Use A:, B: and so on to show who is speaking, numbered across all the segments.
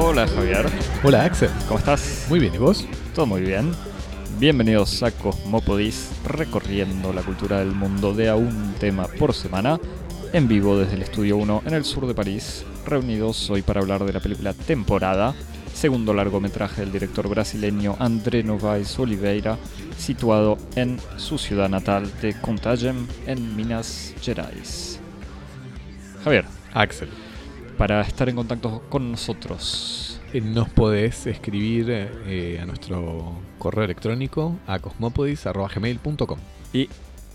A: Hola Javier,
B: Hola Axel,
A: ¿cómo estás?
B: muy bien, ¿y vos?
A: Todo muy bien. Bienvenidos a Cosmopodis, recorriendo la cultura del mundo de a un tema por semana, en vivo desde el Estudio 1 en el sur de París, reunidos hoy para hablar de la película Temporada, segundo largometraje del director brasileño André Novaes Oliveira, situado en su ciudad natal de Contagem, en Minas Gerais. Javier,
B: Axel,
A: para estar en contacto con nosotros,
B: eh, nos podés escribir eh, a nuestro correo electrónico a cosmopodis.gmail.com
A: y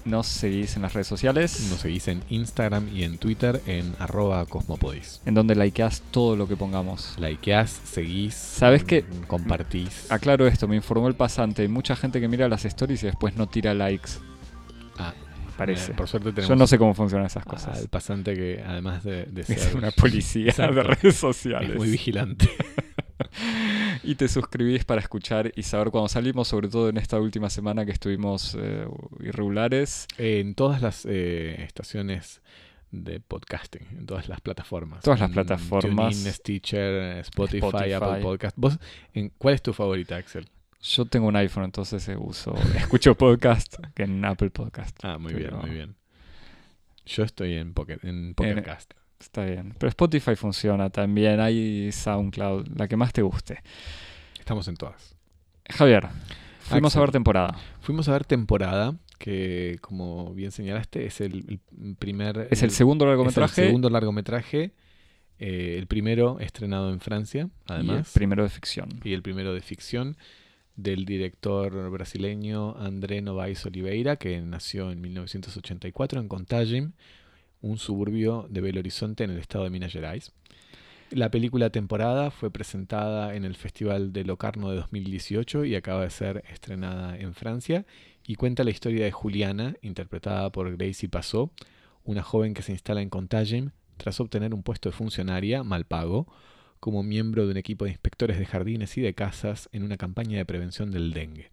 A: nos seguís en las redes sociales.
B: Nos seguís en Instagram y en Twitter en arroba cosmopodis.
A: en donde likeás todo lo que pongamos.
B: Likeás, seguís,
A: ¿Sabes qué?
B: mm, compartís.
A: Aclaro esto, me informó el pasante. Hay mucha gente que mira las stories y después no tira likes.
B: Ah,
A: Parece.
B: eh, por suerte tenemos
A: Yo no sé cómo funcionan esas cosas.
B: al pasante que además de, de
A: es
B: ser
A: una policía
B: Exacto.
A: de redes sociales.
B: es muy vigilante.
A: y te suscribís para escuchar y saber cuando salimos, sobre todo en esta última semana que estuvimos eh, irregulares.
B: en todas las eh, estaciones de podcasting, en todas las plataformas.
A: Todas las plataformas.
B: TuneIn, Stitcher, Spotify,
A: Spotify.
B: Apple Podcast. ¿Vos, en, ¿Cuál es tu favorita, Axel?
A: Yo tengo un iPhone, entonces eh, uso, escucho podcast que en Apple Podcast.
B: Ah, muy
A: Pero-
B: bien, muy bien. Yo estoy en Pocket, en Pocket
A: En-
B: Cast.
A: Está bien. Pero Spotify funciona también. Hay SoundCloud, la que más te guste.
B: Estamos en todas.
A: Javier, fuimos
B: Axel.
A: a ver temporada.
B: Fuimos a ver temporada, que como bien señalaste, es el, el primer...
A: Es el segundo
B: es el
A: largometraje
B: segundo largometraje. eh, el primero estrenado en Francia,
A: y el
B: además.
A: primero de ficción.
B: y el primero de ficción del director brasileño André Novaes Oliveira, que nació en 1984 en Contagem, un suburbio de Belo Horizonte en el estado de Minas Gerais. La película temporada fue presentada en el Festival de Locarno de 2018 y acaba de ser estrenada en Francia y cuenta la historia de Juliana, interpretada por Gracie Passot, una joven que se instala en Contagem tras obtener un puesto de funcionaria mal pago como miembro de un equipo de inspectores de jardines y de casas en una campaña de prevención del dengue.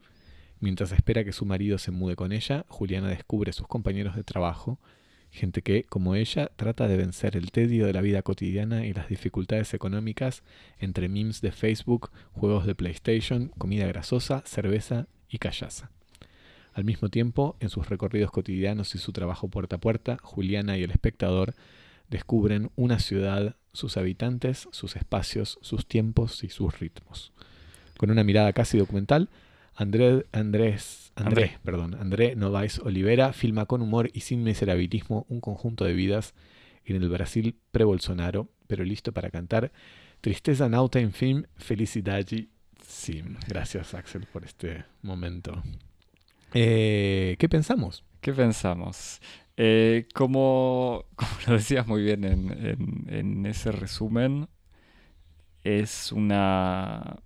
B: Mientras espera que su marido se mude con ella, Juliana descubre sus compañeros de trabajo, gente que, como ella, trata de vencer el tedio de la vida cotidiana y las dificultades económicas entre memes de Facebook, juegos de PlayStation, comida grasosa, cerveza y callaza. Al mismo tiempo, en sus recorridos cotidianos y su trabajo puerta a puerta, Juliana y el espectador descubren una ciudad, sus habitantes, sus espacios, sus tiempos y sus ritmos. Con una mirada casi documental, André, Andrés, André,
A: André.
B: perdón, André Novaes Olivera filma con humor y sin miserabilismo un conjunto de vidas en el Brasil pre-Bolsonaro, pero listo para cantar Tristeza nauta en film, felicidade sim. Gracias Axel por este momento. Eh, ¿Qué pensamos?
A: ¿Qué pensamos? Eh, como, como lo decías muy bien en, en- en ese resumen, es una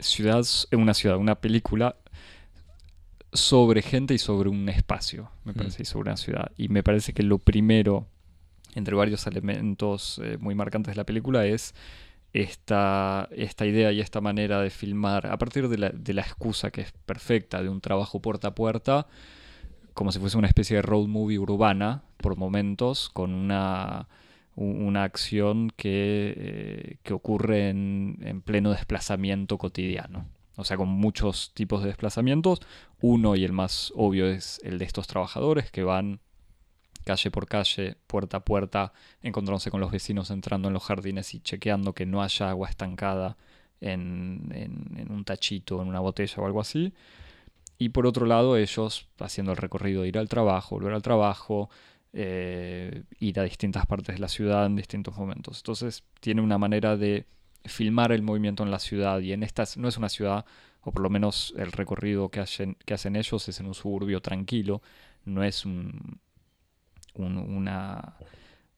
A: ciudad, una ciudad, una película sobre gente y sobre un espacio, me
B: Mm.
A: parece, y sobre una ciudad. Y me parece que lo primero, entre varios elementos eh, muy marcantes de la película, es esta, esta idea y esta manera de filmar, a partir de la, de la excusa que es perfecta, de un trabajo puerta a puerta, como si fuese una especie de road movie urbana, por momentos, con una, una acción que, eh, que ocurre en, en pleno desplazamiento cotidiano. O sea, con muchos tipos de desplazamientos. Uno y el más obvio es el de estos trabajadores que van calle por calle, puerta a puerta, encontrándose con los vecinos entrando en los jardines y chequeando que no haya agua estancada en, en- en un tachito, en una botella o algo así. Y por otro lado, ellos haciendo el recorrido de ir al trabajo, volver al trabajo, eh, ir a distintas partes de la ciudad en distintos momentos. Entonces tiene una manera de filmar el movimiento en la ciudad y en esta no es una ciudad, o por lo menos el recorrido que hacen, que hacen ellos es en un suburbio tranquilo, no es un, un- una,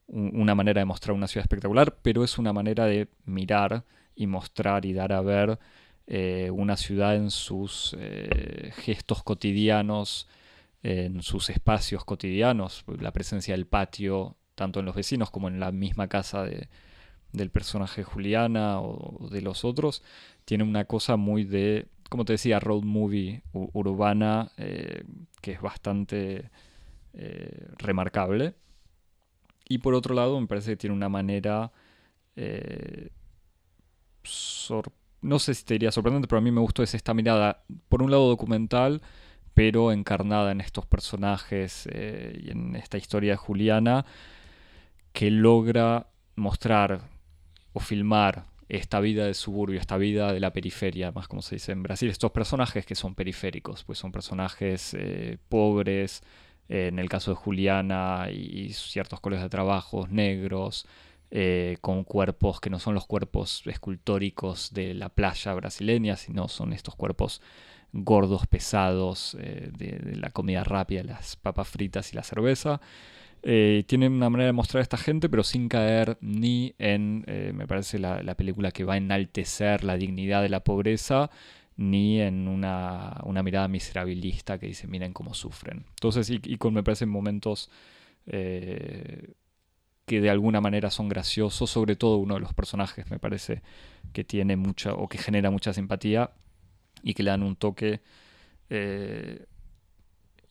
A: un- una manera de mostrar una ciudad espectacular, pero es una manera de mirar y mostrar y dar a ver eh, una ciudad en sus eh, gestos cotidianos, en sus espacios cotidianos, la presencia del patio, tanto en los vecinos como en la misma casa de, del personaje Juliana o de los otros, tiene una cosa muy de como te decía, road movie urbana, eh, que es bastante eh, remarcable. Y por otro lado, me parece que tiene una manera, no sé si te diría sorprendente, pero a mí me gustó es esta mirada, por un lado documental, pero encarnada en estos personajes y en esta historia de Juliana, que logra mostrar o filmar esta vida de suburbio, esta vida de la periferia, más como se dice en Brasil, estos personajes que son periféricos, pues son personajes eh, pobres, eh, en el caso de Juliana y, ciertos colegios de trabajo, negros, eh, con cuerpos que no son los cuerpos escultóricos de la playa brasileña, sino son estos cuerpos gordos, pesados, de, la comida rápida, las papas fritas y la cerveza. Eh, tiene una manera de mostrar a esta gente, pero sin caer ni en, eh, me parece, la, película que va a enaltecer la dignidad de la pobreza, ni en una, mirada miserabilista que dice, miren cómo sufren. Entonces, y, con, me parecen momentos eh, que de alguna manera son graciosos, sobre todo uno de los personajes, me parece, que tiene mucha, o que genera mucha simpatía, y que le dan un toque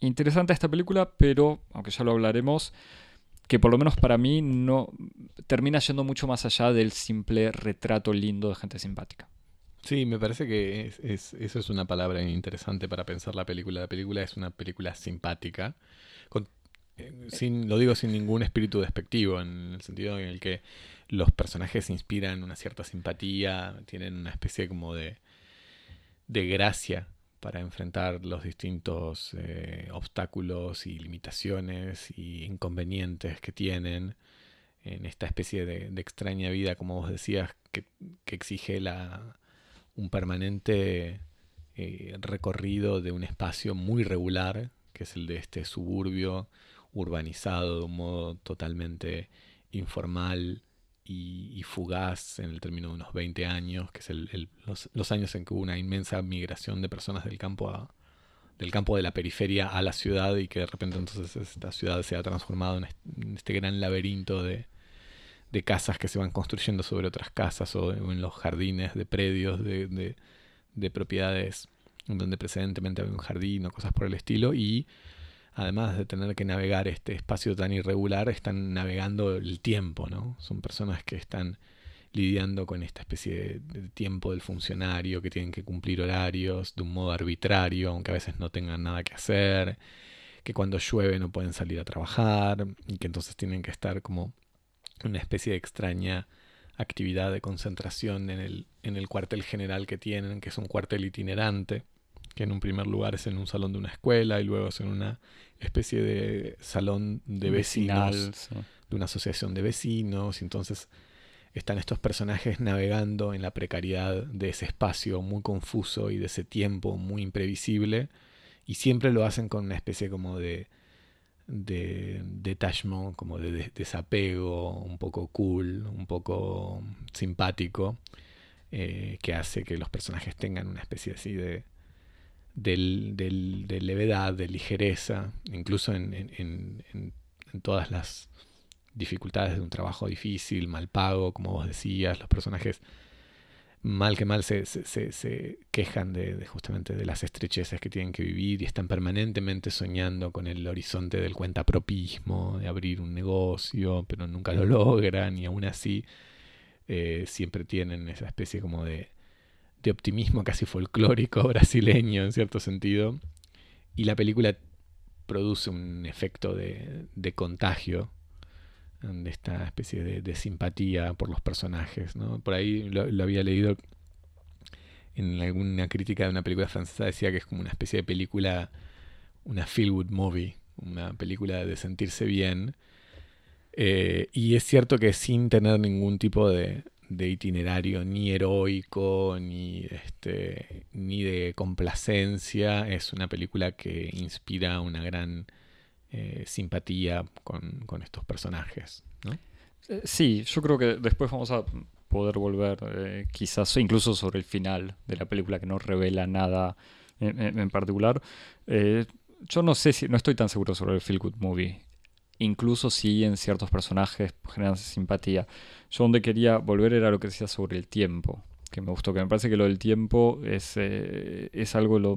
A: interesante esta película, pero, aunque ya lo hablaremos, que por lo menos para mí no termina yendo mucho más allá del simple retrato lindo de gente simpática.
B: Sí, me parece que es, eso es una palabra interesante para pensar la película. La película es una película simpática. Eh, sin, lo digo sin ningún espíritu despectivo, en el sentido en el que los personajes inspiran una cierta simpatía, tienen una especie como de, de gracia para enfrentar los distintos eh, obstáculos y limitaciones y inconvenientes que tienen en esta especie de, extraña vida, como vos decías, que, exige la, un permanente eh, recorrido de un espacio muy regular, que es el de este suburbio urbanizado de un modo totalmente informal, y, fugaz en el término de unos 20 años, que es los, años en que hubo una inmensa migración de personas del campo a, del campo de la periferia a la ciudad y que de repente entonces esta ciudad se ha transformado en este, gran laberinto de, de, casas que se van construyendo sobre otras casas o en los jardines de predios de, de propiedades donde precedentemente había un jardín o cosas por el estilo y además de tener que navegar este espacio tan irregular, están navegando el tiempo, ¿no? Son personas que están lidiando con esta especie de, tiempo del funcionario, que tienen que cumplir horarios de un modo arbitrario, aunque a veces no tengan nada que hacer, que cuando llueve no pueden salir a trabajar, y que entonces tienen que estar como una especie de extraña actividad de concentración en el, en el cuartel general que tienen, que es un cuartel itinerante que en un primer lugar es en un salón de una escuela y luego es en una especie de salón de vecinos, de una asociación de vecinos. Entonces están estos personajes navegando en la precariedad de ese espacio muy confuso y de ese tiempo muy imprevisible y siempre lo hacen con una especie como de de detachment, como de desapego, un poco cool, un poco simpático, eh, que hace que los personajes tengan una especie así de, del, de levedad, de ligereza, incluso en, todas las dificultades de un trabajo difícil, mal pago, como vos decías, los personajes mal que mal se, se, quejan de, justamente de las estrechezas que tienen que vivir y están permanentemente soñando con el horizonte del cuentapropismo, de abrir un negocio, pero nunca lo logran y aún así eh, siempre tienen esa especie como de, de optimismo casi folclórico brasileño en cierto sentido. Y la película produce un efecto de, de contagio, de esta especie de, simpatía por los personajes. ¿no? Por ahí lo, había leído en alguna crítica de una película francesa, decía que es como una especie de película, una feel good movie, una película de sentirse bien. Eh, y es cierto que sin tener ningún tipo de, de itinerario ni heroico ni este ni de complacencia. Es una película que inspira una gran eh, simpatía con, estos personajes
A: eh, sí yo creo que después vamos a poder volver eh, quizás incluso sobre el final de la película que no revela nada en, particular. Yo no sé si no estoy tan seguro sobre el feel good movie incluso si en ciertos personajes generan simpatía. Yo donde quería volver era lo que decía sobre el tiempo. que me gustó, que me parece que lo del tiempo es, eh, es algo lo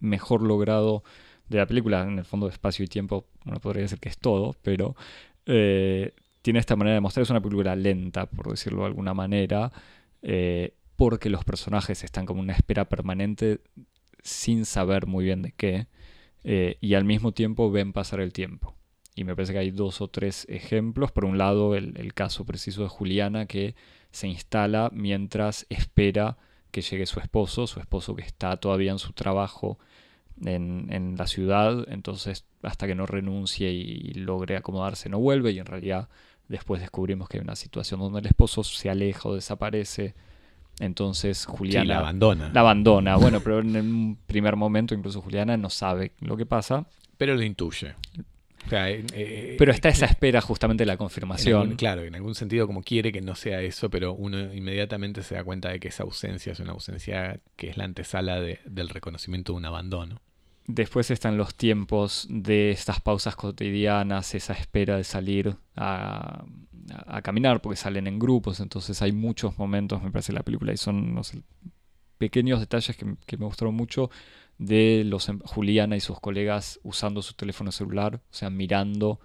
A: mejor logrado de la película. En el fondo, espacio y tiempo, uno podría decir que es todo, pero eh, tiene esta manera de mostrar, es una película lenta, por decirlo de alguna manera, eh, porque los personajes están como una espera permanente sin saber muy bien de qué, y al mismo tiempo ven pasar el tiempo. Y me parece que hay dos o tres ejemplos. Por un lado, el, caso preciso de Juliana que se instala mientras espera que llegue su esposo, su esposo que está todavía en su trabajo en, la ciudad, entonces hasta que no renuncie y, logre acomodarse no vuelve y en realidad después descubrimos que hay una situación donde el esposo se aleja o desaparece. Entonces Juliana
B: la abandona.
A: La abandona. Bueno, pero en un primer momento incluso Juliana no sabe lo que pasa.
B: Pero lo intuye.
A: Eh, eh, pero está esa espera justamente de la confirmación.
B: claro, en algún sentido como quiere que no sea eso, pero uno inmediatamente se da cuenta de que esa ausencia es una ausencia que es la antesala del reconocimiento de un abandono.
A: Después están los tiempos de estas pausas cotidianas, esa espera de salir a, caminar, porque salen en grupos, entonces hay muchos momentos, me parece, la película, y son pequeños detalles que me gustaron mucho de los em, Juliana y sus colegas usando su teléfono celular, o sea, mirando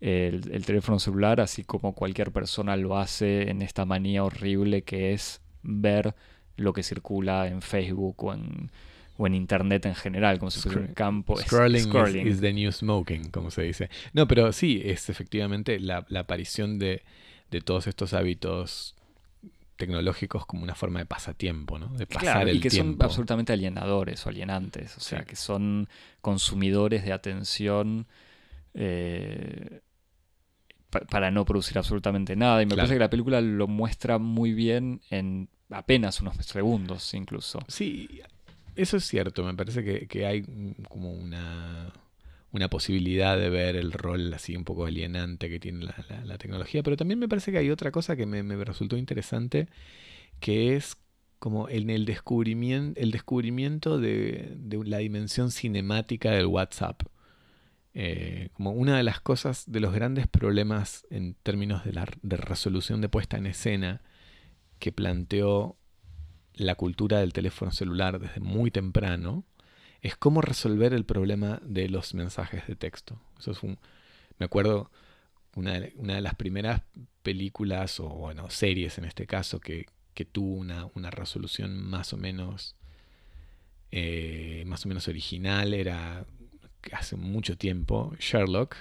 A: el, teléfono celular, así como cualquier persona lo hace en esta manía horrible que es ver lo que circula en Facebook o en, o en Internet en general, como si fuera un campo.
B: Scrolling, Is, the new smoking, como se dice. No, pero sí, es efectivamente la, aparición de, de todos estos hábitos tecnológicos como una forma de pasatiempo, ¿no? De pasar
A: y que son absolutamente alienadores o alienantes, o sea, que son consumidores de atención eh, para no producir absolutamente nada. Y me parece que la película lo muestra muy bien en apenas unos segundos, incluso.
B: Sí, eso es cierto. Me parece que hay como una una posibilidad de ver el rol así un poco alienante que tiene la, tecnología, pero también me parece que hay otra cosa que me, resultó interesante, que es como en el descubrimiento, el descubrimiento de, la dimensión cinemática del WhatsApp. Eh, como una de las cosas, de los grandes problemas en términos de, la, de resolución de puesta en escena que planteó la cultura del teléfono celular desde muy temprano, es cómo resolver el problema de los mensajes de texto. Eso es un, me acuerdo, una de, una de las primeras películas, o bueno, series en este caso, que, que tuvo una, una, resolución más o menos eh, más o menos original era hace mucho tiempo Sherlock,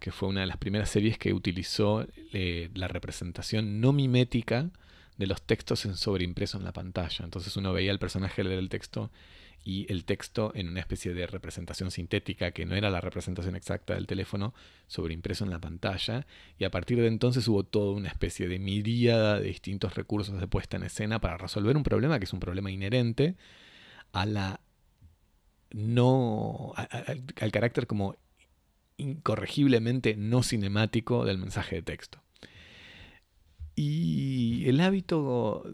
B: que fue una de las primeras series que utilizó eh, la representación no mimética de los textos en sobreimpreso en la pantalla. Entonces uno veía al personaje leer el texto y el texto en una especie de representación sintética que no era la representación exacta del teléfono sobreimpreso en la pantalla y a partir de entonces hubo toda una especie de miríada de distintos recursos de puesta en escena para resolver un problema que es un problema inherente a la no al carácter como incorregiblemente no cinemático del mensaje de texto. Y el hábito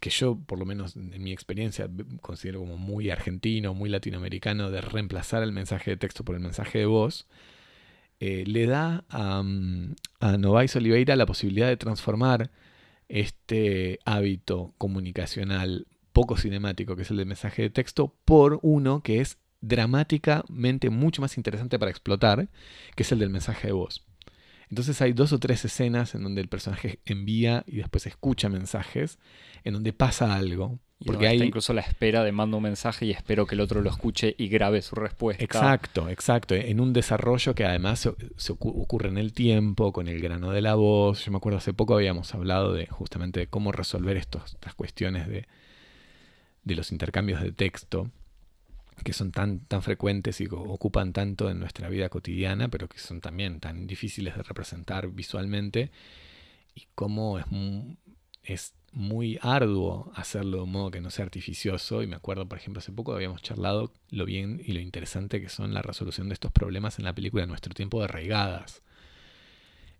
B: que yo, por lo menos en mi experiencia, considero como muy argentino, muy latinoamericano, de reemplazar el mensaje de texto por el mensaje de voz, eh, le da a, mm, a Novais Oliveira la posibilidad de transformar este hábito comunicacional poco cinemático, que es el del mensaje de texto, por uno que es dramáticamente mucho más interesante para explotar, que es el del mensaje de voz. Entonces hay dos o tres escenas en donde el personaje envía y después escucha mensajes, en donde pasa algo.
A: porque hay incluso la espera de mando un mensaje y espero que el otro lo escuche y grabe su respuesta.
B: Exacto, exacto. En un desarrollo que además se, ocurre en el tiempo, con el grano de la voz. Yo me acuerdo hace poco habíamos hablado de justamente de cómo resolver estos, estas cuestiones de, de los intercambios de texto que son tan, tan frecuentes y ocupan tanto en nuestra vida cotidiana, pero que son también tan difíciles de representar visualmente, y cómo es, es muy arduo hacerlo de un modo que no sea artificioso. Y me acuerdo, por ejemplo, hace poco habíamos charlado lo bien y lo interesante que son la resolución de estos problemas en la película Nuestro tiempo de arraigadas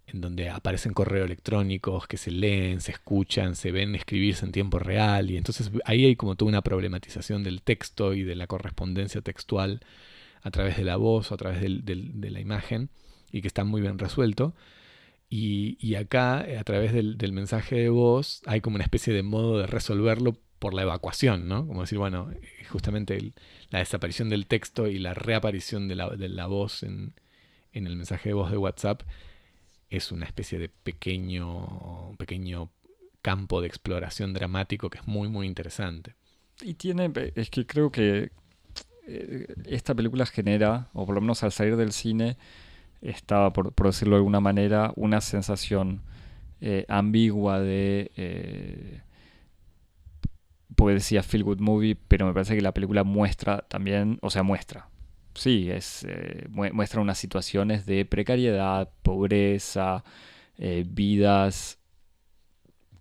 B: en donde aparecen correos electrónicos que se leen, se escuchan, se ven escribirse en tiempo real, y entonces ahí hay como toda una problematización del texto y de la correspondencia textual a través de la voz o a través de la imagen, y que está muy bien resuelto. Y, acá, a través del, del, mensaje de voz, hay como una especie de modo de resolverlo por la evacuación, ¿no? Como decir, bueno, justamente la desaparición del texto y la reaparición de la, de la voz en, en, el mensaje de voz de WhatsApp es una especie de pequeño, pequeño campo de exploración dramático que es muy, muy interesante.
A: Y tiene, es que creo que eh, esta película genera, o por lo menos al salir del cine, estaba, por, decirlo de alguna manera, una sensación eh, ambigua de... Eh, porque decía Feel Good Movie, pero me parece que la película muestra también, o sea, muestra. Sí, es, eh, muestra unas situaciones de precariedad, pobreza, vidas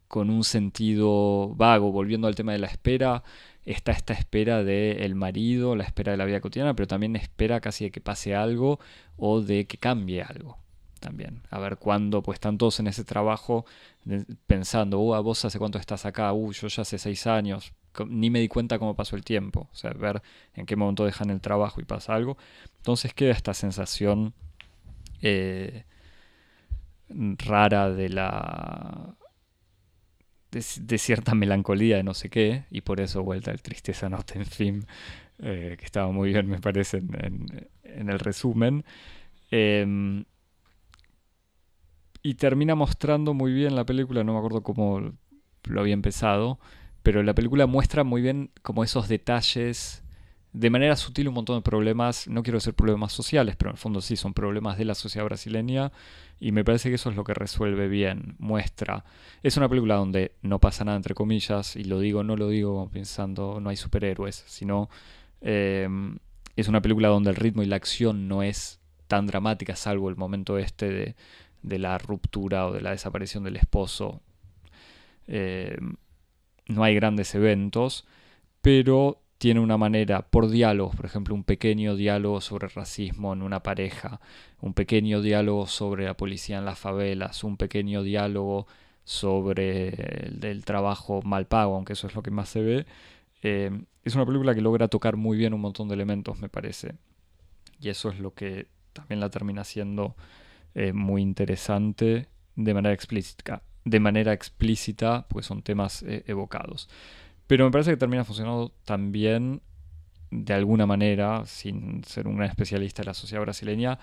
A: con un sentido vago. Volviendo al tema de la espera, está esta espera del marido, la espera de la vida cotidiana, pero también espera casi de que pase algo o de que cambie algo también. A ver cuándo, pues están todos en ese trabajo pensando, uh, vos hace cuánto estás acá, uh, yo ya hace seis años, ni me di cuenta cómo pasó el tiempo, o sea, ver en qué momento dejan el trabajo y pasa algo. Entonces queda esta sensación eh, rara de la de, cierta melancolía de no sé qué, y por eso vuelta el Tristeza Nota en film, eh, que estaba muy bien, me parece, en, el resumen. Em, y termina mostrando muy bien la película, no me acuerdo cómo lo había empezado, pero la película muestra muy bien como esos detalles, de manera sutil un montón de problemas, no quiero decir problemas sociales, pero en el fondo sí son problemas de la sociedad brasileña y me parece que eso es lo que resuelve bien, muestra. Es una película donde no pasa nada, entre comillas, y lo digo, no lo digo pensando no hay superhéroes, sino em, es una película donde el ritmo y la acción no es tan dramática, salvo el momento este de, de la ruptura o de la desaparición del esposo. Em, no hay grandes eventos, pero tiene una manera, por diálogos, por ejemplo, un pequeño diálogo sobre racismo en una pareja, un pequeño diálogo sobre la policía en las favelas, un pequeño diálogo sobre el, trabajo mal pago, aunque eso es lo que más se ve. Eh, es una película que logra tocar muy bien un montón de elementos, me parece. Y eso es lo que también la termina siendo eh, muy interesante de manera explícita, de manera explícita, pues son temas eh, evocados. Pero me parece que termina funcionando también de alguna manera, sin ser un gran especialista de la sociedad brasileña,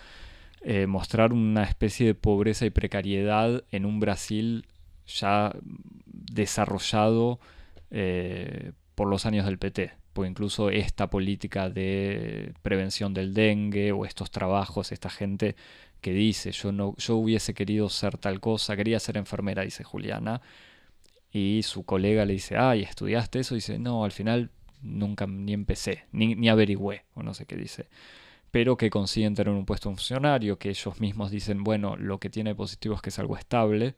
A: eh, mostrar una especie de pobreza y precariedad en un Brasil ya desarrollado eh, por los años del PT. Porque incluso esta política de prevención del dengue o estos trabajos, esta gente que dice, yo, no, yo hubiese querido ser tal cosa, quería ser enfermera, dice Juliana, y su colega le dice, ay, ¿estudiaste eso? Y dice, no, al final nunca ni empecé, ni, ni averigüé, o no sé qué dice. Pero que consiguen tener un puesto funcionario, que ellos mismos dicen, bueno, lo que tiene positivo es que es algo estable,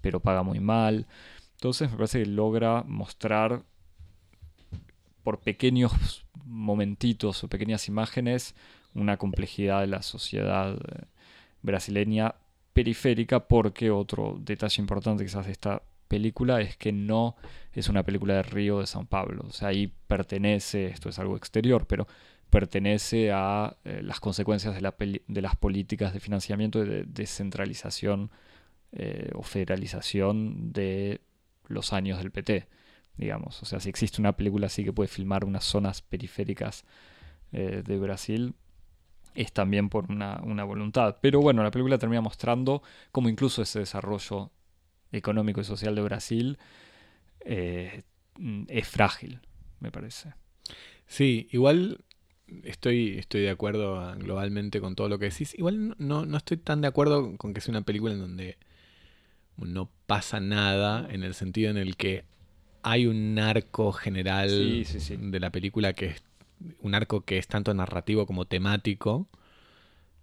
A: pero paga muy mal. Entonces me parece que logra mostrar por pequeños momentitos o pequeñas imágenes una complejidad de la sociedad eh, brasileña periférica porque otro detalle importante quizás está película es que no es una película de Río de San Pablo. O sea, ahí pertenece, esto es algo exterior, pero pertenece a eh, las consecuencias de, la de, las políticas de financiamiento y de descentralización eh, o federalización de los años del PT, digamos. O sea, si existe una película así que puede filmar unas zonas periféricas eh, de Brasil, es también por una, una, voluntad. Pero bueno, la película termina mostrando cómo incluso ese desarrollo económico y social de Brasil eh, es frágil, me parece.
B: Sí, igual estoy, estoy de acuerdo globalmente con todo lo que decís. Igual no, no estoy tan de acuerdo con que sea una película en donde no pasa nada, en el sentido en el que hay un arco general de la película que es un arco que es tanto narrativo como temático,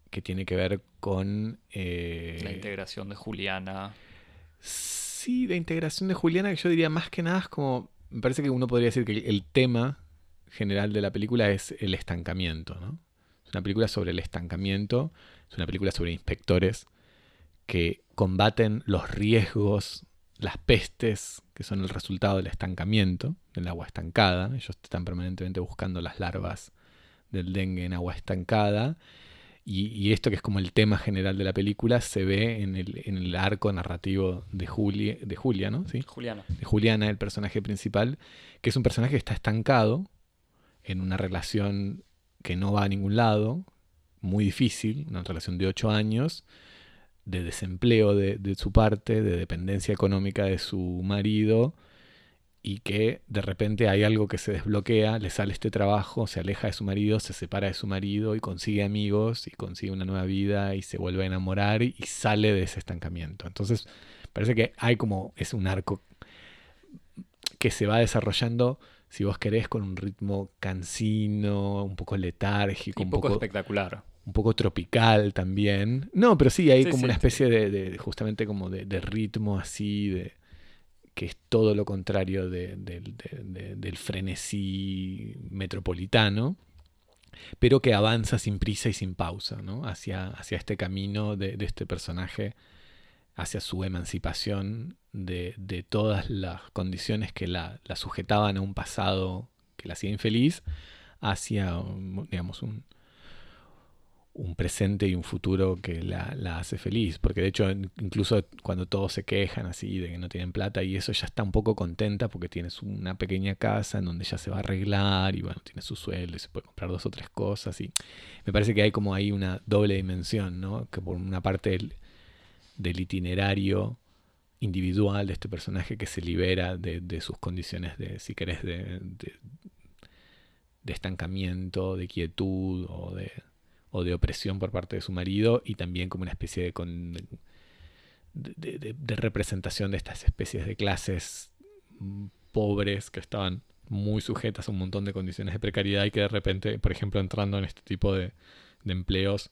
B: que tiene que ver con...
A: Eh, la integración de Juliana.
B: Sí, de integración de Juliana, que yo diría más que nada es como. Me parece que uno podría decir que el tema general de la película es el estancamiento, ¿no? Es una película sobre el estancamiento, es una película sobre inspectores que combaten los riesgos, las pestes que son el resultado del estancamiento, del agua estancada. Ellos están permanentemente buscando las larvas del dengue en agua estancada. Y, esto que es como el tema general de la película se ve en el, en el arco narrativo de, Julia, de Julia, ¿no? ¿Sí?
A: Juliana.
B: De Juliana, el personaje principal, que es un personaje que está estancado en una relación que no va a ningún lado, muy difícil, una relación de ocho años, de desempleo de, de su parte, de dependencia económica de su marido, y que de repente hay algo que se desbloquea, le sale este trabajo, se aleja de su marido, se separa de su marido y consigue amigos y consigue una nueva vida y se vuelve a enamorar y sale de ese estancamiento. Entonces parece que hay como, es un arco que se va desarrollando, si vos querés, con un ritmo cansino, un poco letárgico,
A: un poco, espectacular.
B: Un poco tropical también. No, pero sí, hay como una especie de, justamente como de ritmo así, de que es todo lo contrario del frenesí metropolitano, pero que avanza sin prisa y sin pausa, ¿no? hacia, hacia este camino de, este personaje, hacia su emancipación de, todas las condiciones que la, la, sujetaban a un pasado que la hacía infeliz, hacia, digamos, un, un presente y un futuro que la, hace feliz. Porque de hecho, incluso cuando todos se quejan así de que no tienen plata y eso, ya está un poco contenta porque tienes una pequeña casa en donde ya se va a arreglar y bueno, tiene su sueldo y se puede comprar dos o tres cosas. Y me parece que hay como ahí una doble dimensión, ¿no? Que por una parte del, itinerario individual de este personaje que se libera de, sus condiciones de, si querés, de, de estancamiento, de quietud o de o de opresión por parte de su marido y también como una especie de, de, representación de estas especies de clases pobres que estaban muy sujetas a un montón de condiciones de precariedad y que de repente, por ejemplo, entrando en este tipo de, empleos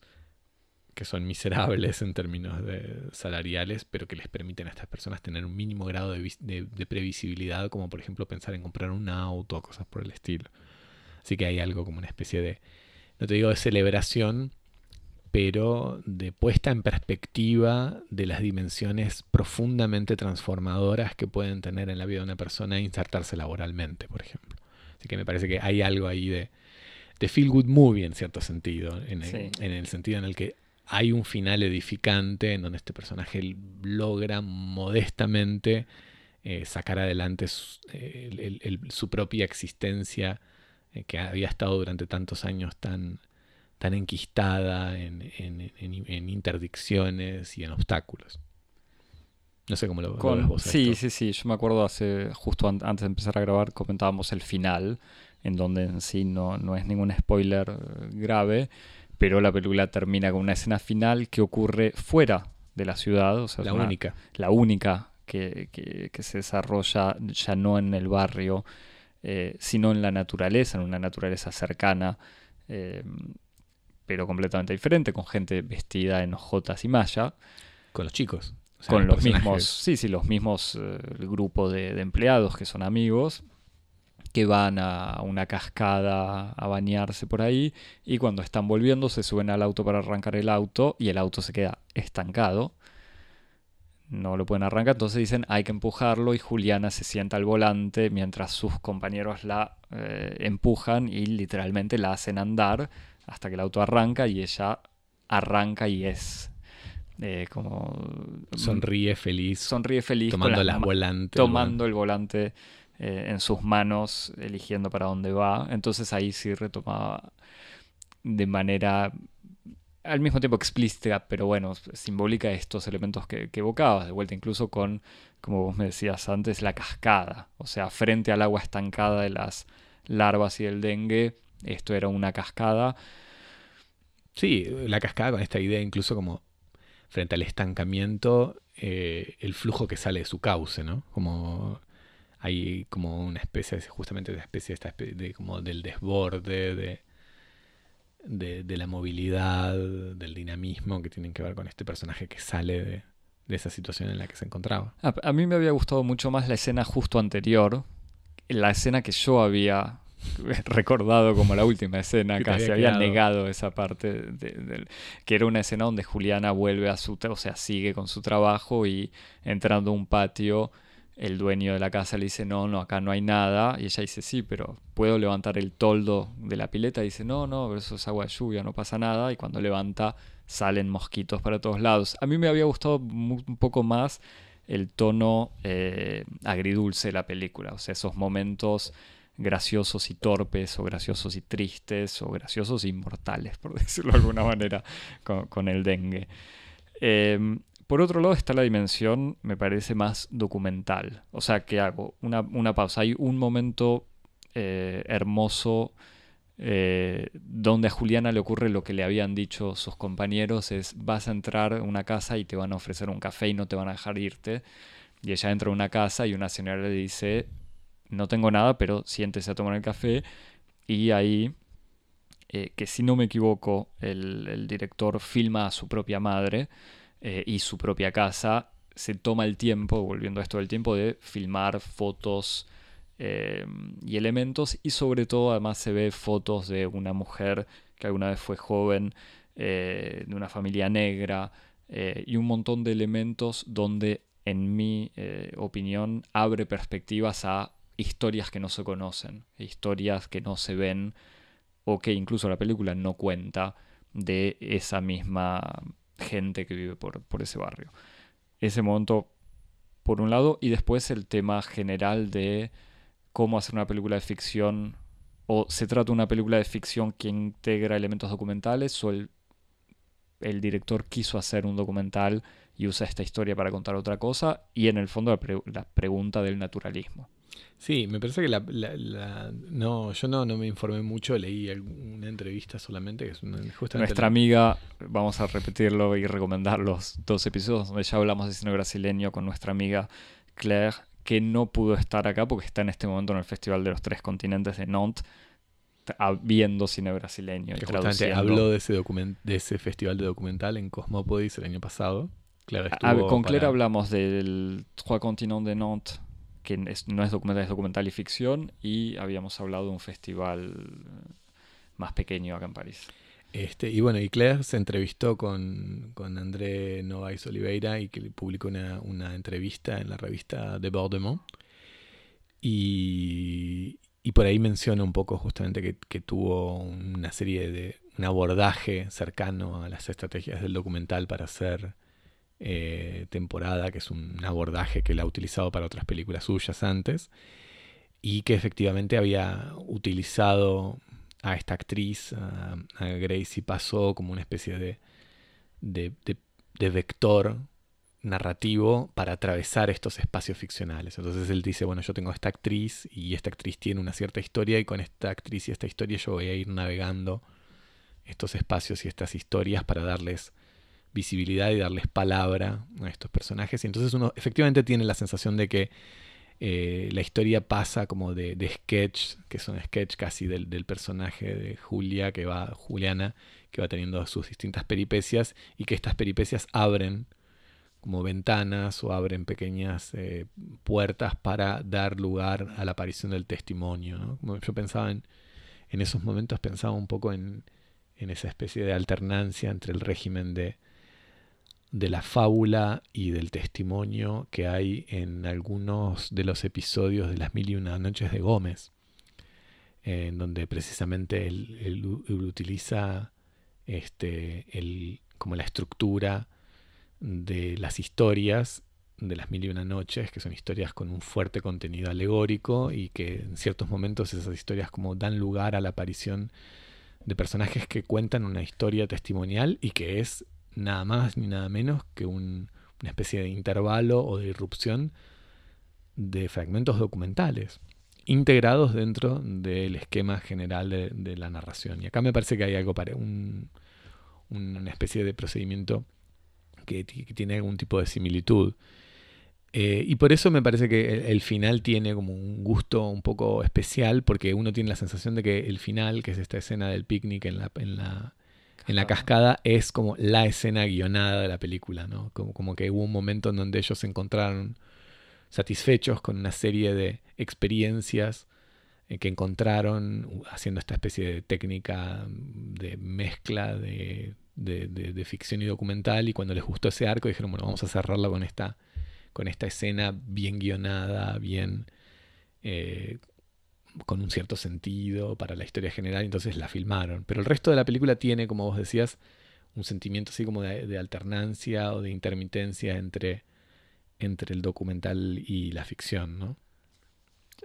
B: que son miserables en términos salariales, pero que les permiten a estas personas tener un mínimo grado de, previsibilidad, como por ejemplo pensar en comprar un auto o cosas por el estilo. Así que hay algo como una especie de no te digo de celebración, pero de puesta en perspectiva de las dimensiones profundamente transformadoras que pueden tener en la vida de una persona e insertarse laboralmente, por ejemplo. Así que me parece que hay algo ahí de, de feel good movie en cierto sentido, en el, sentido en el que hay un final edificante en donde este personaje logra modestamente eh, sacar adelante su propia existencia eh, que había estado durante tantos años tan, tan enquistada en, interdicciones y en obstáculos. No sé cómo lo, ves vos.
A: Sí, sí, sí. Yo me acuerdo hace, justo antes de empezar a grabar, comentábamos el final, en donde en sí no, no es ningún spoiler eh, grave, pero la película termina con una escena final que ocurre fuera de la ciudad. O sea,
B: la única.
A: La única que, que se desarrolla ya no en el barrio, eh, sino en la naturaleza, en una naturaleza cercana, eh, pero completamente diferente, con gente vestida en ojotas y malla.
B: Con los chicos.
A: con los mismos, sí, sí, los mismos eh, grupos de, empleados que son amigos, que van a una cascada a bañarse por ahí y cuando están volviendo se suben al auto para arrancar el auto y el auto se queda estancado no lo pueden arrancar, entonces dicen hay que empujarlo y Juliana se sienta al volante mientras sus compañeros la eh, empujan y literalmente la hacen andar hasta que el auto arranca y ella arranca y es eh, como...
B: Sonríe feliz.
A: Sonríe feliz.
B: Tomando el volante.
A: Tomando el volante eh, en sus manos, eligiendo para dónde va. Entonces ahí sí retomaba de manera al mismo tiempo explícita, pero bueno, simbólica estos elementos que, evocabas, de vuelta incluso con, como vos me decías antes, la cascada, o sea, frente al agua estancada de las larvas y el dengue, esto era una cascada.
B: Sí, la cascada con esta idea incluso como frente al estancamiento, eh, el flujo que sale de su cauce, ¿no? Como hay como una especie, justamente una especie, esta de, como del desborde, de de, la movilidad, del dinamismo que tienen que ver con este personaje que sale de, esa situación en la que se encontraba.
A: A, mí me había gustado mucho más la escena justo anterior, la escena que yo había recordado como la última escena, casi había, había negado esa parte, que era una escena donde Juliana vuelve a su, o sea, sigue con su trabajo y entrando a un patio el dueño de la casa le dice, no, no, acá no hay nada. Y ella dice, sí, pero puedo levantar el toldo de la pileta. Y dice, no, no, eso es agua de lluvia, no pasa nada. Y cuando levanta, salen mosquitos para todos lados. A mí me había gustado un poco más el tono eh, agridulce de la película. O sea, esos momentos graciosos y torpes, o graciosos y tristes, o graciosos e inmortales, por decirlo de alguna manera, con, el dengue. Em, por otro lado está la dimensión, me parece, más documental. O sea, que hago? Una, pausa. Hay un momento eh, hermoso eh, donde a Juliana le ocurre lo que le habían dicho sus compañeros, es vas a entrar a una casa y te van a ofrecer un café y no te van a dejar irte. Y ella entra a una casa y una señora le dice, no tengo nada, pero siéntese a tomar el café. Y ahí, eh, que si no me equivoco, el, director filma a su propia madre eh, y su propia casa. Se toma el tiempo, volviendo a esto del tiempo, de filmar fotos eh, y elementos. Y sobre todo, además, se ve fotos de una mujer que alguna vez fue joven, de una familia negra, y un montón de elementos donde en mi opinión, abre perspectivas a historias que no se conocen, historias que no se ven o que incluso la película no cuenta de esa misma gente que vive por, ese barrio. Ese momento, por un lado, y después el tema general de cómo hacer una película de ficción, o se trata de una película de ficción que integra elementos documentales, o el director quiso hacer un documental y usa esta historia para contar otra cosa, y en el fondo la pregunta del naturalismo.
B: Sí, me parece que la, no, yo no, no me informé mucho, leí una entrevista solamente, que es
A: Nuestra amiga, vamos a repetirlo y recomendar los dos episodios donde ya hablamos de cine brasileño con nuestra amiga Claire, que no pudo estar acá porque está en este momento en el Festival de los Tres Continentes de Nantes viendo cine brasileño.
B: Que justamente habló de ese, de ese festival de documental en Cosmopodis el año pasado.
A: con Claire hablamos del Trois Continents de Nantes que no es documental, es documental y ficción, y habíamos hablado de un festival más pequeño acá en París.
B: Este, y bueno, y Claire se entrevistó con, con André Novaes Oliveira y que publicó una, una, entrevista en la revista de Bordemont. Y, y por ahí menciona un poco justamente que, que, tuvo una serie de un abordaje cercano a las estrategias del documental para hacer eh, temporada, que es un abordaje que él ha utilizado para otras películas suyas antes, y que efectivamente había utilizado a esta actriz, a, Gracie Pasó, como una especie de, de, vector narrativo para atravesar estos espacios ficcionales. Entonces él dice, bueno, yo tengo esta actriz y esta actriz tiene una cierta historia y con esta actriz y esta historia yo voy a ir navegando estos espacios y estas historias para darles visibilidad y darles palabra a estos personajes. Y entonces uno efectivamente tiene la sensación de que eh, la historia pasa como de, sketch, que son sketch casi del, personaje de Julia, que va, Juliana, que va teniendo sus distintas peripecias, y que estas peripecias abren como ventanas o abren pequeñas eh, puertas para dar lugar a la aparición del testimonio. yo pensaba en, en esos momentos, pensaba un poco en, en esa especie de alternancia entre el régimen de, de la fábula y del testimonio que hay en algunos de los episodios de las mil y una noches de Gómez, en donde precisamente él, utiliza este, como la estructura de las historias de las mil y una noches, que son historias con un fuerte contenido alegórico y que en ciertos momentos esas historias como dan lugar a la aparición de personajes que cuentan una historia testimonial y que es nada más ni nada menos que una especie de intervalo o de irrupción de fragmentos documentales integrados dentro del esquema general de, la narración. Y acá me parece que hay algo para un, una especie de procedimiento que, tiene algún tipo de similitud. Eh, y por eso me parece que el, final tiene como un gusto un poco especial, porque uno tiene la sensación de que el final, que es esta escena del picnic en la, en la, en la cascada es como la escena guionada de la película, ¿no? Como, como, que hubo un momento en donde ellos se encontraron satisfechos con una serie de experiencias eh, que encontraron haciendo esta especie de técnica de mezcla de, de, ficción y documental y cuando les gustó ese arco dijeron, bueno, vamos a cerrarlo con esta, con esta escena bien guionada, bien eh, con un cierto sentido para la historia general, entonces la filmaron. Pero el resto de la película tiene, como vos decías, un sentimiento así como de, alternancia o de intermitencia entre, entre el documental y la ficción, ¿no?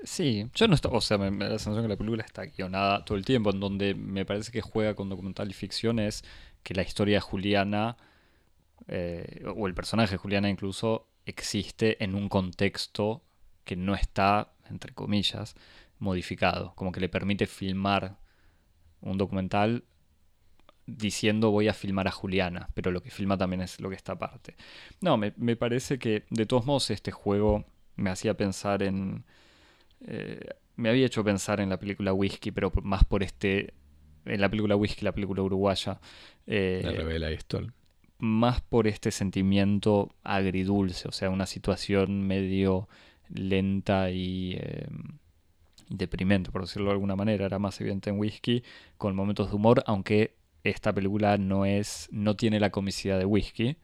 A: Sí, yo no estoy, o sea, me, da la sensación que la película está guionada todo el tiempo, en donde me parece que juega con documental y ficción es que la historia Juliana, eh, o el personaje de Juliana incluso, existe en un contexto que no está, entre comillas, modificado, como que le permite filmar un documental diciendo voy a filmar a Juliana, pero lo que filma también es lo que está aparte. No, me, parece que de todos modos este juego me hacía pensar en... Eh, me había hecho pensar en la película Whisky, pero más por este... En la película Whisky, la película uruguaya.
B: Eh, la revela esto.
A: Más por este sentimiento agridulce, o sea, una situación medio lenta y... Eh, deprimente, por decirlo de alguna manera. Era más evidente en Whisky, con momentos de humor, aunque esta película no es. no tiene la comicidad de Whisky.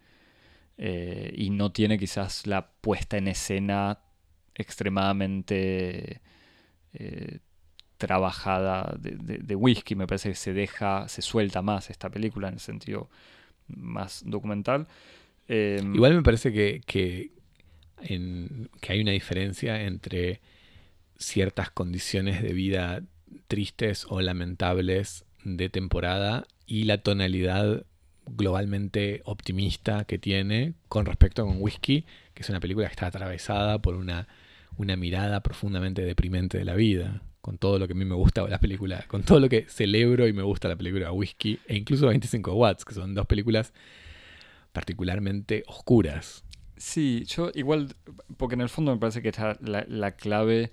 A: Eh, y no tiene quizás la puesta en escena extremadamente eh, trabajada de, whisky. Me parece que se deja, se suelta más esta película en el sentido más documental.
B: Em, Igual me parece que, que, que hay una diferencia entre ciertas condiciones de vida tristes o lamentables de temporada y la tonalidad globalmente optimista que tiene con respecto a con Whisky, que es una película que está atravesada por una, una mirada profundamente deprimente de la vida, con todo lo que a mí me gusta la película, con todo lo que celebro y me gusta la película Whisky, e incluso 25 Watts, que son dos películas particularmente oscuras.
A: Sí, yo igual, porque en el fondo me parece que está la, la clave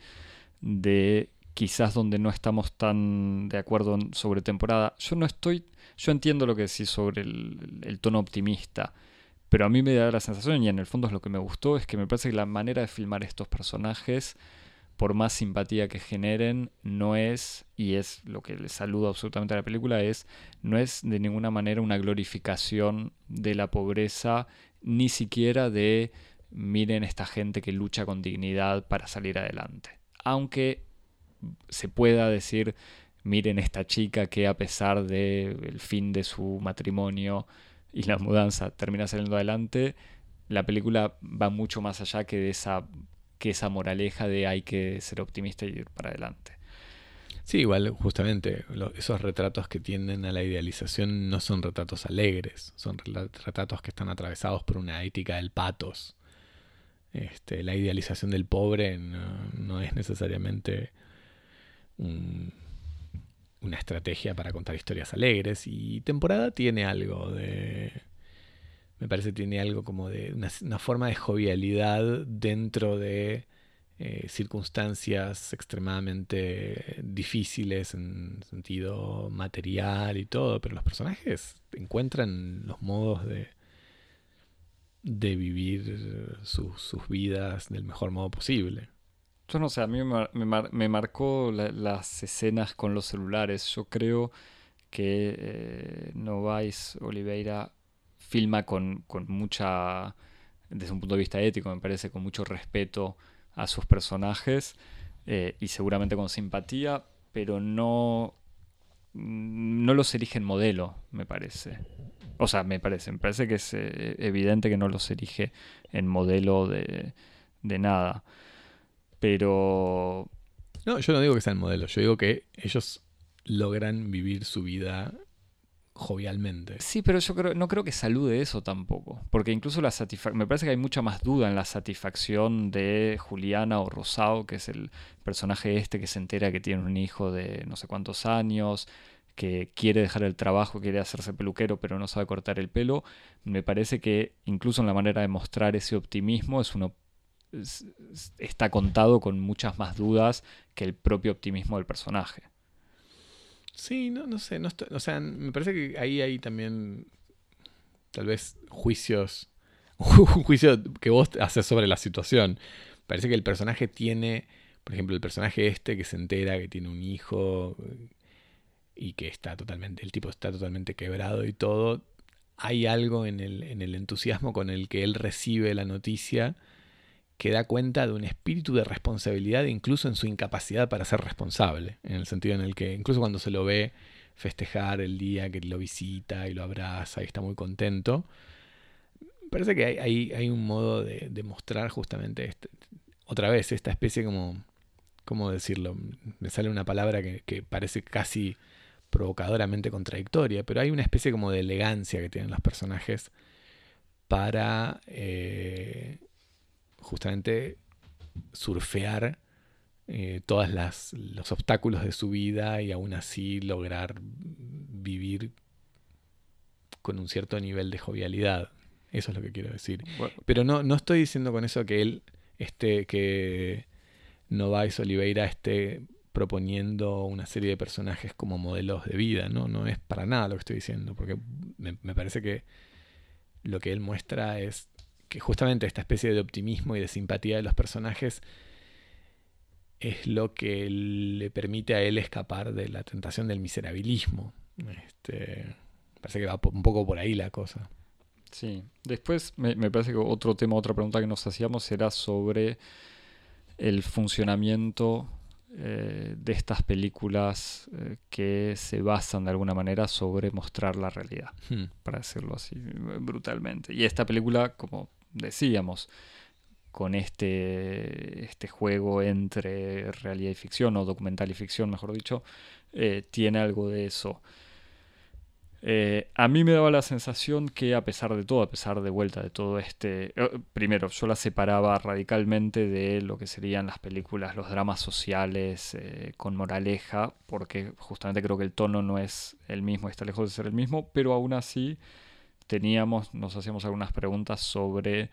A: de quizás donde no estamos tan de acuerdo sobre temporada. Yo no estoy, yo entiendo lo que decís sobre el, tono optimista, pero a mí me da la sensación, y en el fondo es lo que me gustó, es que me parece que la manera de filmar estos personajes, por más simpatía que generen, no es, y es lo que le saludo absolutamente a la película, es, no es de ninguna manera una glorificación de la pobreza, ni siquiera de miren esta gente que lucha con dignidad para salir adelante aunque se pueda decir, miren esta chica que a pesar del fin de su matrimonio y la mudanza termina saliendo adelante, la película va mucho más allá que de esa, que esa moraleja de hay que ser optimista y ir para adelante.
B: Sí, igual justamente esos retratos que tienden a la idealización no son retratos alegres, son retratos que están atravesados por una ética del patos. Este, la idealización del pobre no, es necesariamente una estrategia para contar historias alegres. Y temporada tiene algo de. Me parece tiene algo como de una, forma de jovialidad dentro de eh, circunstancias extremadamente difíciles en sentido material y todo, pero los personajes encuentran los modos de, de vivir sus vidas del mejor modo posible.
A: Yo no sé, a mí me, marcó las escenas con los celulares. Yo creo que eh, Novais Oliveira filma con, mucha, desde un punto de vista ético, me parece, con mucho respeto a sus personajes eh, y seguramente con simpatía, pero no, no los elige en modelo, me parece. O sea, me parece, me parece que es eh, evidente que no los erige en modelo de, nada. Pero...
B: No, yo no digo que sean modelo, yo digo que ellos logran vivir su vida jovialmente.
A: Sí, pero yo creo, no creo que salude eso tampoco. Porque incluso la satisfacción. Me parece que hay mucha más duda en la satisfacción de Juliana o Rosado, que es el personaje este que se entera que tiene un hijo de no sé cuántos años, que quiere dejar el trabajo, quiere hacerse peluquero, pero no sabe cortar el pelo, me parece que incluso en la manera de mostrar ese optimismo es uno está contado con muchas más dudas que el propio optimismo del personaje.
B: Sí, no, no sé, no o sea, me parece que ahí hay también tal vez juicios, un juicio que vos haces sobre la situación. Parece que el personaje tiene, por ejemplo, el personaje este que se entera que tiene un hijo, y que está totalmente, el tipo está totalmente quebrado y todo, hay algo en el, en el entusiasmo con el que él recibe la noticia que da cuenta de un espíritu de responsabilidad incluso en su incapacidad para ser responsable, en el sentido en el que incluso cuando se lo ve festejar el día que lo visita y lo abraza y está muy contento, parece que hay, hay, un modo de, mostrar justamente este, otra vez esta especie como, ¿cómo decirlo? Me sale una palabra que, parece casi provocadoramente contradictoria, pero hay una especie como de elegancia que tienen los personajes para eh, justamente surfear eh, todos los obstáculos de su vida y aún así lograr vivir con un cierto nivel de jovialidad. Eso es lo que quiero decir. Pero no, no estoy diciendo con eso que él esté, que Novais Oliveira esté proponiendo una serie de personajes como modelos de vida, ¿no? No es para nada lo que estoy diciendo, porque me, parece que lo que él muestra es que justamente esta especie de optimismo y de simpatía de los personajes es lo que le permite a él escapar de la tentación del miserabilismo. Este, parece que va un poco por ahí la cosa.
A: Sí, después me, parece que otro tema, otra pregunta que nos hacíamos era sobre el funcionamiento eh, de estas películas eh, que se basan de alguna manera sobre mostrar la realidad, hmm. para decirlo así brutalmente. Y esta película, como decíamos, con este, este juego entre realidad y ficción, o documental y ficción, mejor dicho, eh, tiene algo de eso. Eh, a mí me daba la sensación que a pesar de todo, a pesar de vuelta de todo este... Eh, primero, yo la separaba radicalmente de lo que serían las películas, los dramas sociales eh, con moraleja, porque justamente creo que el tono no es el mismo, está lejos de ser el mismo, pero aún así teníamos, nos hacíamos algunas preguntas sobre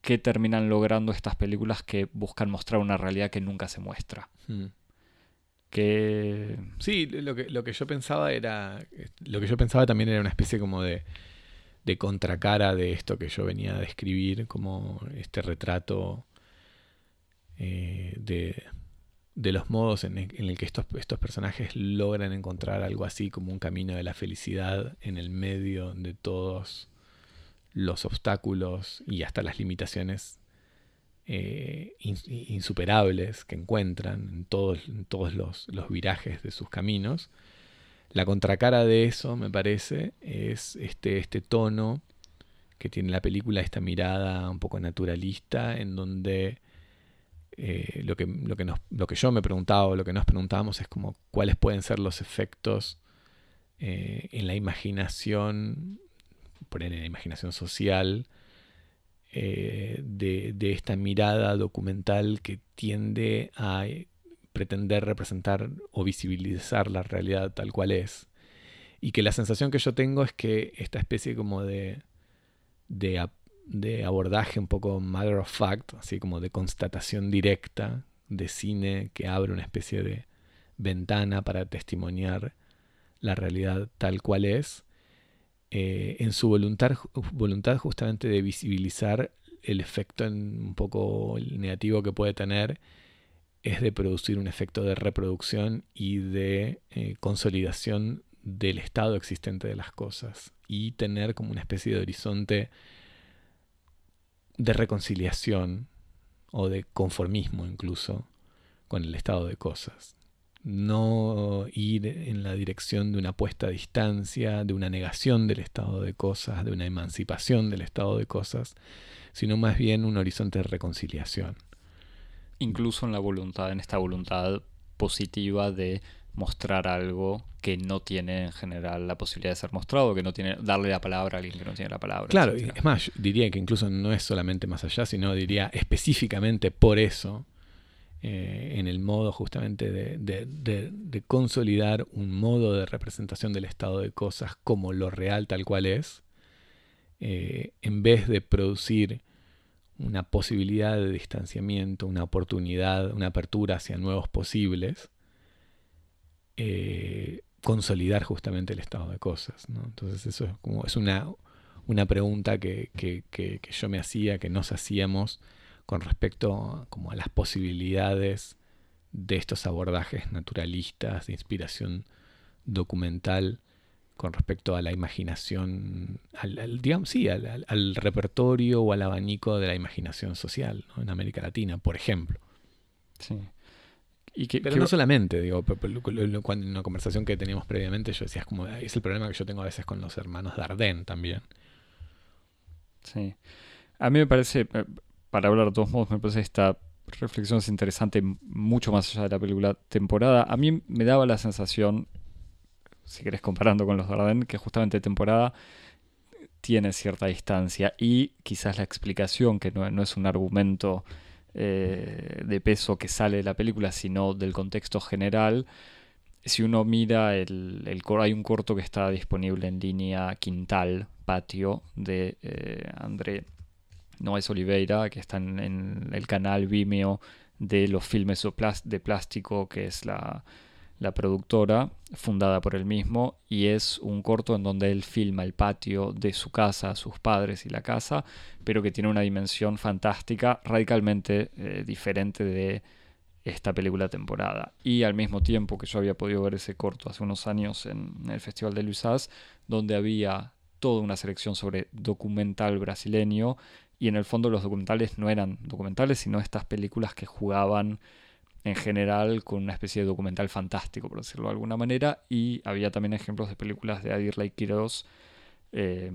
A: qué terminan logrando estas películas que buscan mostrar una realidad que nunca se muestra. Hmm. Que...
B: Sí, lo que, lo que yo pensaba era. Lo que yo pensaba también era una especie como de, de contracara de esto que yo venía a describir, como este retrato eh, de, de, los modos en el, que estos, estos personajes logran encontrar algo así como un camino de la felicidad en el medio de todos los obstáculos y hasta las limitaciones eh, insuperables que encuentran en todos, todos los, virajes de sus caminos. La contracara de eso, me parece, es este, este tono que tiene la película, esta mirada un poco naturalista, en donde eh, lo, que, lo, que nos, lo que yo me preguntaba o lo que nos preguntábamos es como cuáles pueden ser los efectos eh, en la imaginación, por en la imaginación social, eh, de, esta mirada documental que tiende a eh, pretender representar o visibilizar la realidad tal cual es. Y que la sensación que yo tengo es que esta especie como de, de, de abordaje un poco matter of fact, así como de constatación directa de cine que abre una especie de ventana para testimoniar la realidad tal cual es, eh, en su voluntad, voluntad justamente de visibilizar el efecto un poco negativo que puede tener es de producir un efecto de reproducción y de eh, consolidación del estado existente de las cosas y tener como una especie de horizonte de reconciliación o de conformismo incluso con el estado de cosas no ir en la dirección de una puesta a distancia, de una negación del estado de cosas, de una emancipación del estado de cosas, sino más bien un horizonte de reconciliación.
A: Incluso en la voluntad, en esta voluntad positiva de mostrar algo que no tiene en general la posibilidad de ser mostrado, que no tiene darle la palabra a alguien que no tiene la palabra.
B: Claro, es más, diría que incluso no es solamente más allá, sino diría específicamente por eso eh, en el modo justamente de, consolidar un modo de representación del estado de cosas como lo real tal cual es, eh, en vez de producir una posibilidad de distanciamiento, una oportunidad, una apertura hacia nuevos posibles, eh, consolidar justamente el estado de cosas. Entonces eso es como es una, una pregunta que, que yo me hacía, que nos hacíamos con respecto como a las posibilidades de estos abordajes naturalistas de inspiración documental con respecto a la imaginación, al, digamos, sí, al, repertorio o al abanico de la imaginación social en América Latina, por ejemplo.
A: Sí.
B: Y que, Pero no solamente, digo, en una conversación que teníamos previamente, yo decía, es, como, es el problema que yo tengo a veces con los hermanos Dardenne también.
A: Sí. A mí me parece, eh, para hablar de todos modos, me parece esta reflexión es interesante mucho más allá de la película temporada. A mí me daba la sensación, si querés comparando con los Dardenne, que justamente temporada tiene cierta distancia y quizás la explicación, que no, es un argumento eh, de peso que sale de la película, sino del contexto general. Si uno mira, el, el, hay un corto que está disponible en línea Quintal, Patio, de eh, André Noes Oliveira, que está en, el canal Vimeo de los filmes de plástico, que es la, productora, fundada por él mismo, y es un corto en donde él filma el patio de su casa, sus padres y la casa, pero que tiene una dimensión fantástica, radicalmente eh, diferente de esta película temporada. Y al mismo tiempo que yo había podido ver ese corto hace unos años en, el Festival de Luisaz, donde había toda una selección sobre documental brasileño, y en el fondo los documentales no eran documentales, sino estas películas que jugaban en general con una especie de documental fantástico, por decirlo de alguna manera, y había también ejemplos de películas de Adirla y Quiroz, eh,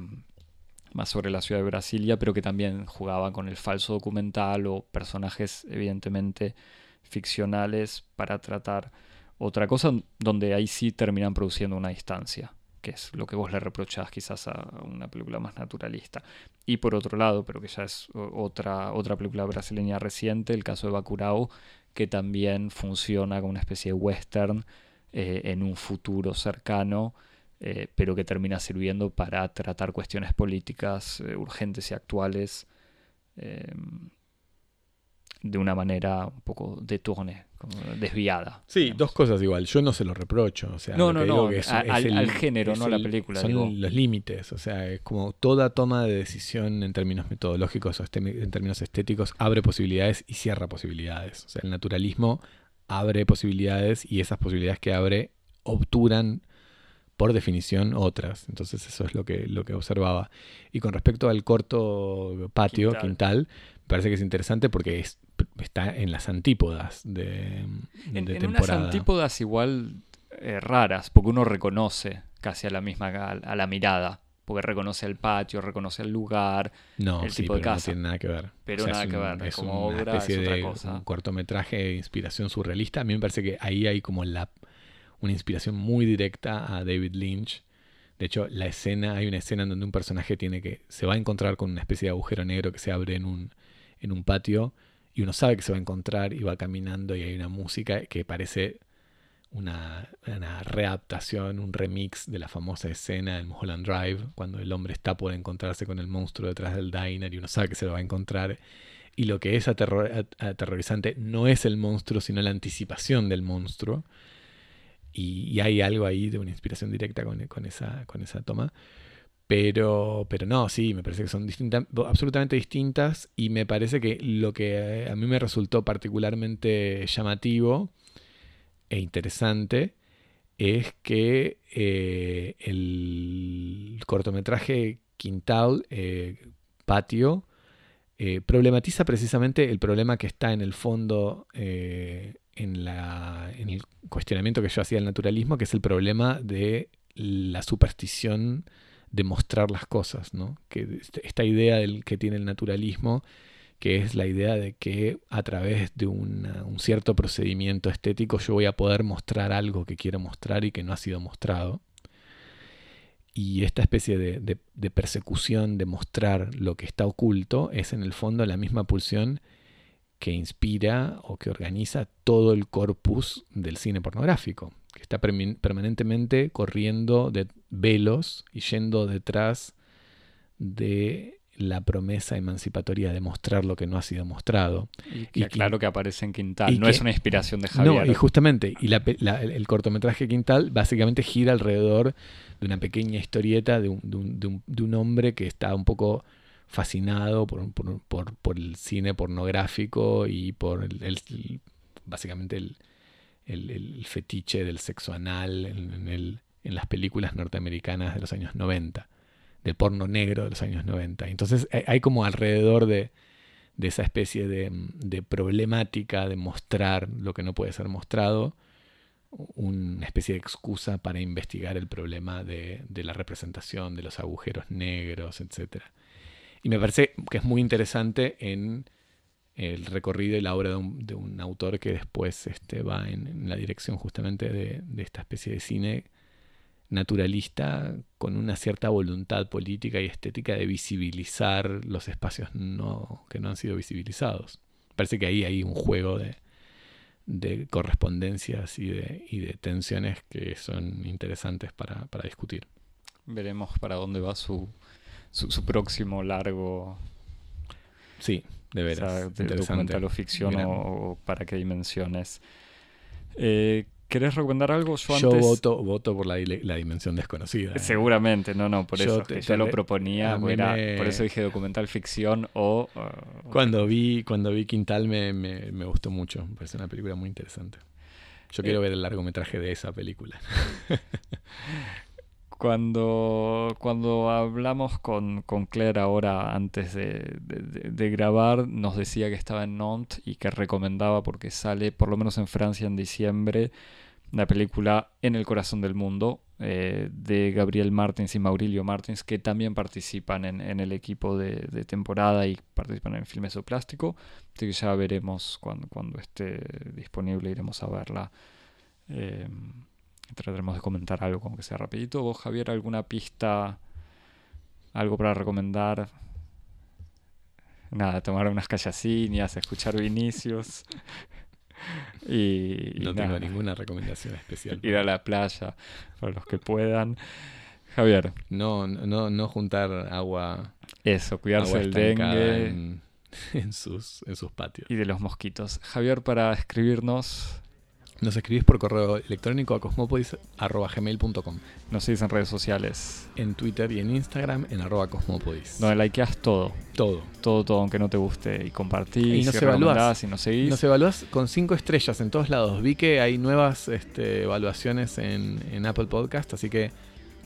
A: más sobre la ciudad de Brasilia, pero que también jugaban con el falso documental o personajes evidentemente ficcionales para tratar otra cosa, donde ahí sí terminan produciendo una distancia que es lo que vos le reprochás quizás a una película más naturalista. Y por otro lado, pero que ya es otra, otra película brasileña reciente, el caso de Bacurau, que también funciona como una especie de western eh, en un futuro cercano, eh, pero que termina sirviendo para tratar cuestiones políticas eh, urgentes y actuales de una manera un poco de tourne, desviada.
B: Sí, dos cosas igual. Yo no se lo reprocho. O sea,
A: no, no, no. al, género, no a la película.
B: Son los límites. O sea, es como toda toma de decisión en términos metodológicos o en términos estéticos abre posibilidades y cierra posibilidades. O sea, el naturalismo abre posibilidades y esas posibilidades que abre obturan por definición otras. Entonces eso es lo que, lo que observaba. Y con respecto al corto patio, quintal parece que es interesante porque está en las antípodas de,
A: en, en unas antípodas igual eh, raras, porque uno reconoce casi a la misma, a, la mirada. Porque reconoce el patio, reconoce el lugar,
B: no,
A: el
B: tipo de casa. No tiene nada que ver.
A: Pero nada que ver. Es como una especie de
B: un cortometraje de inspiración surrealista. A mí me parece que ahí hay como la, una inspiración muy directa a David Lynch. De hecho, la escena, hay una escena en donde un personaje tiene que se va a encontrar con una especie de agujero negro que se abre en un en un patio y uno sabe que se va a encontrar y va caminando y hay una música que parece una, una readaptación, un remix de la famosa escena en Mulholland Drive, cuando el hombre está por encontrarse con el monstruo detrás del diner y uno sabe que se lo va a encontrar. Y lo que es aterrorizante no es el monstruo, sino la anticipación del monstruo. Y, hay algo ahí de una inspiración directa con, con, esa, con esa toma. Pero, pero no, sí, me parece que son distintas, absolutamente distintas y me parece que lo que a mí me resultó particularmente llamativo e interesante es que eh, el cortometraje Quintal, eh, Patio, eh, problematiza precisamente el problema que está en el fondo en, la, en el cuestionamiento que yo hacía del naturalismo, que es el problema de la superstición de mostrar las cosas, ¿no? Que este, esta idea del que tiene el naturalismo, que es la idea de que a través de un cierto procedimiento estético yo voy a poder mostrar algo que quiero mostrar y que no ha sido mostrado. Y esta especie de, de persecución de mostrar lo que está oculto es en el fondo la misma pulsión que inspira o que organiza todo el corpus del cine pornográfico que está permanentemente corriendo de velos y yendo detrás de la promesa emancipatoria de mostrar lo que no ha sido mostrado.
A: Y, claro que aparece en Quintal, no es una inspiración de Javier.
B: No, y justamente, y el, cortometraje Quintal básicamente gira alrededor de una pequeña historieta de un, hombre que está un poco fascinado por, por, el cine pornográfico y por el, básicamente el, el, fetiche del sexo anal en, las películas norteamericanas de los años 90, del porno negro de los años 90. Entonces hay como alrededor de, esa especie de, problemática de mostrar lo que no puede ser mostrado, una especie de excusa para investigar el problema de, la representación, de los agujeros negros, etc. Y me parece que es muy interesante en el recorrido y la obra de un, autor que después este, va en, la dirección justamente de, esta especie de cine naturalista con una cierta voluntad política y estética de visibilizar los espacios no, que no han sido visibilizados. Parece que ahí hay un juego de, correspondencias y de, tensiones que son interesantes para, discutir.
A: Veremos para dónde va su, su próximo largo.
B: Sí, de veras.
A: de documental o ficción o, para qué dimensiones. Eh, ¿Querés recomendar algo?
B: Yo, voto, voto por la, dimensión desconocida.
A: ¿eh? Seguramente, no, no, por eso yo lo proponía, por eso dije documental ficción o...
B: Uh, cuando vi cuando vi Quintal me, me, gustó mucho, me parece una película muy interesante. Yo quiero eh, ver el largometraje de esa película.
A: Cuando, cuando hablamos con, Claire ahora antes de, grabar, nos decía que estaba en Nantes y que recomendaba porque sale, por lo menos en Francia en diciembre, la película En el corazón del mundo eh, de Gabriel Martins y Maurilio Martins, que también participan en, el equipo de, temporada y participan en Filmes o Plástico. Así que ya veremos cuando, cuando esté disponible, iremos a verla. Eh, trataremos de comentar algo, como que sea rapidito. ¿Vos, Javier, alguna pista, algo para recomendar? Nada, tomar unas callacinias, escuchar Vinicius. y,
B: no tengo ninguna recomendación especial.
A: Ir a la playa, para los que puedan. Javier.
B: No, no, no juntar agua.
A: Eso, cuidarse del dengue.
B: En, sus, en sus patios.
A: Y de los mosquitos. Javier, para escribirnos,
B: nos escribís por correo electrónico a cosmopodis.gmail.com.
A: Nos seguís en redes sociales.
B: En Twitter y en Instagram en arroba cosmopodis.
A: Donde likeas todo.
B: Todo.
A: Todo, todo, aunque no te guste. Y compartís, y nos evaluás. y nos seguís.
B: Nos evaluás con cinco estrellas en todos lados. Vi que hay nuevas este, evaluaciones en, Apple Podcast, así que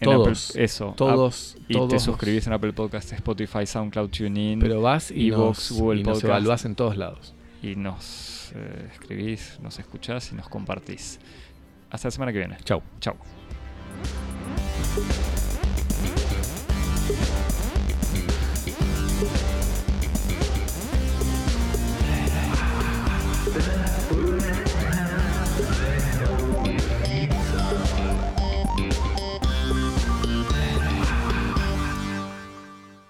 B: todos,
A: eso.
B: Todos,
A: y te suscribís en Apple Podcast, Spotify, SoundCloud, TuneIn.
B: Pero vas y, nos, Google y nos evaluás en todos lados.
A: Y nos eh, escribís, nos escuchás y nos compartís. Hasta la semana que viene.
B: Chau.
A: Chau.